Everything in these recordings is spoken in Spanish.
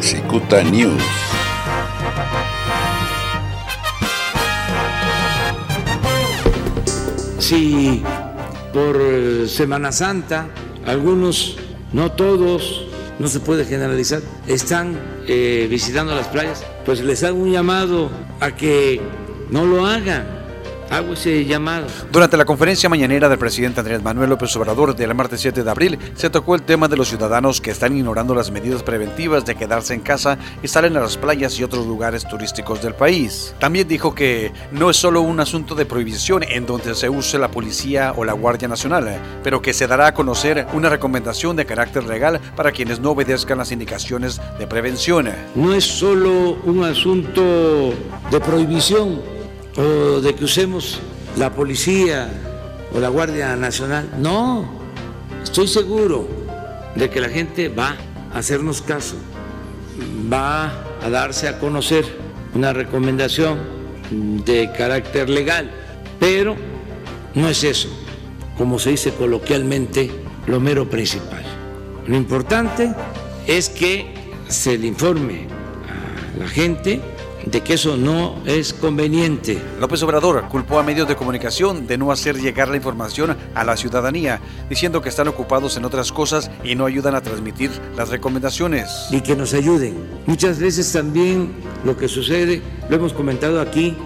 Cicuta News. Si por eh, Semana Santa algunos, no todos, no se puede generalizar, están eh, visitando las playas, pues les hago un llamado a que no lo hagan hago ese llamado. Durante la conferencia mañanera del presidente Andrés Manuel López Obrador del martes 7 de abril, se tocó el tema de los ciudadanos que están ignorando las medidas preventivas de quedarse en casa y salen a las playas y otros lugares turísticos del país. También dijo que no es solo un asunto de prohibición en donde se use la policía o la Guardia Nacional, pero que se dará a conocer una recomendación de carácter legal para quienes no obedezcan las indicaciones de prevención. No es solo un asunto de prohibición o de que usemos la policía o la Guardia Nacional. No, estoy seguro de que la gente va a hacernos caso, va a darse a conocer una recomendación de carácter legal, pero no es eso, como se dice coloquialmente, lo mero principal. Lo importante es que se le informe a la gente de que eso no es conveniente. López Obrador culpó a medios de comunicación de no hacer llegar la información a la ciudadanía, diciendo que están ocupados en otras cosas y no ayudan a transmitir las recomendaciones. Y que nos ayuden. Muchas veces también lo que sucede, lo hemos comentado aquí,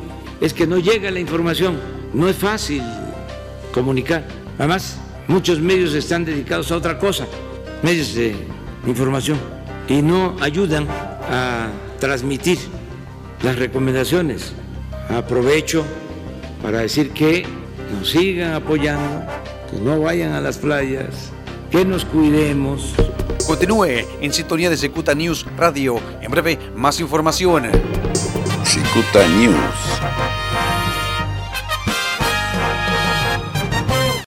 es que no llega la información. No es fácil comunicar. Además, muchos medios están dedicados a otra cosa, medios de información, y no ayudan a transmitir las recomendaciones. Aprovecho para decir que nos sigan apoyando, que no vayan a las playas, que nos cuidemos. Continúe en sintonía de Secuta News Radio. En breve, más información. Secuta News.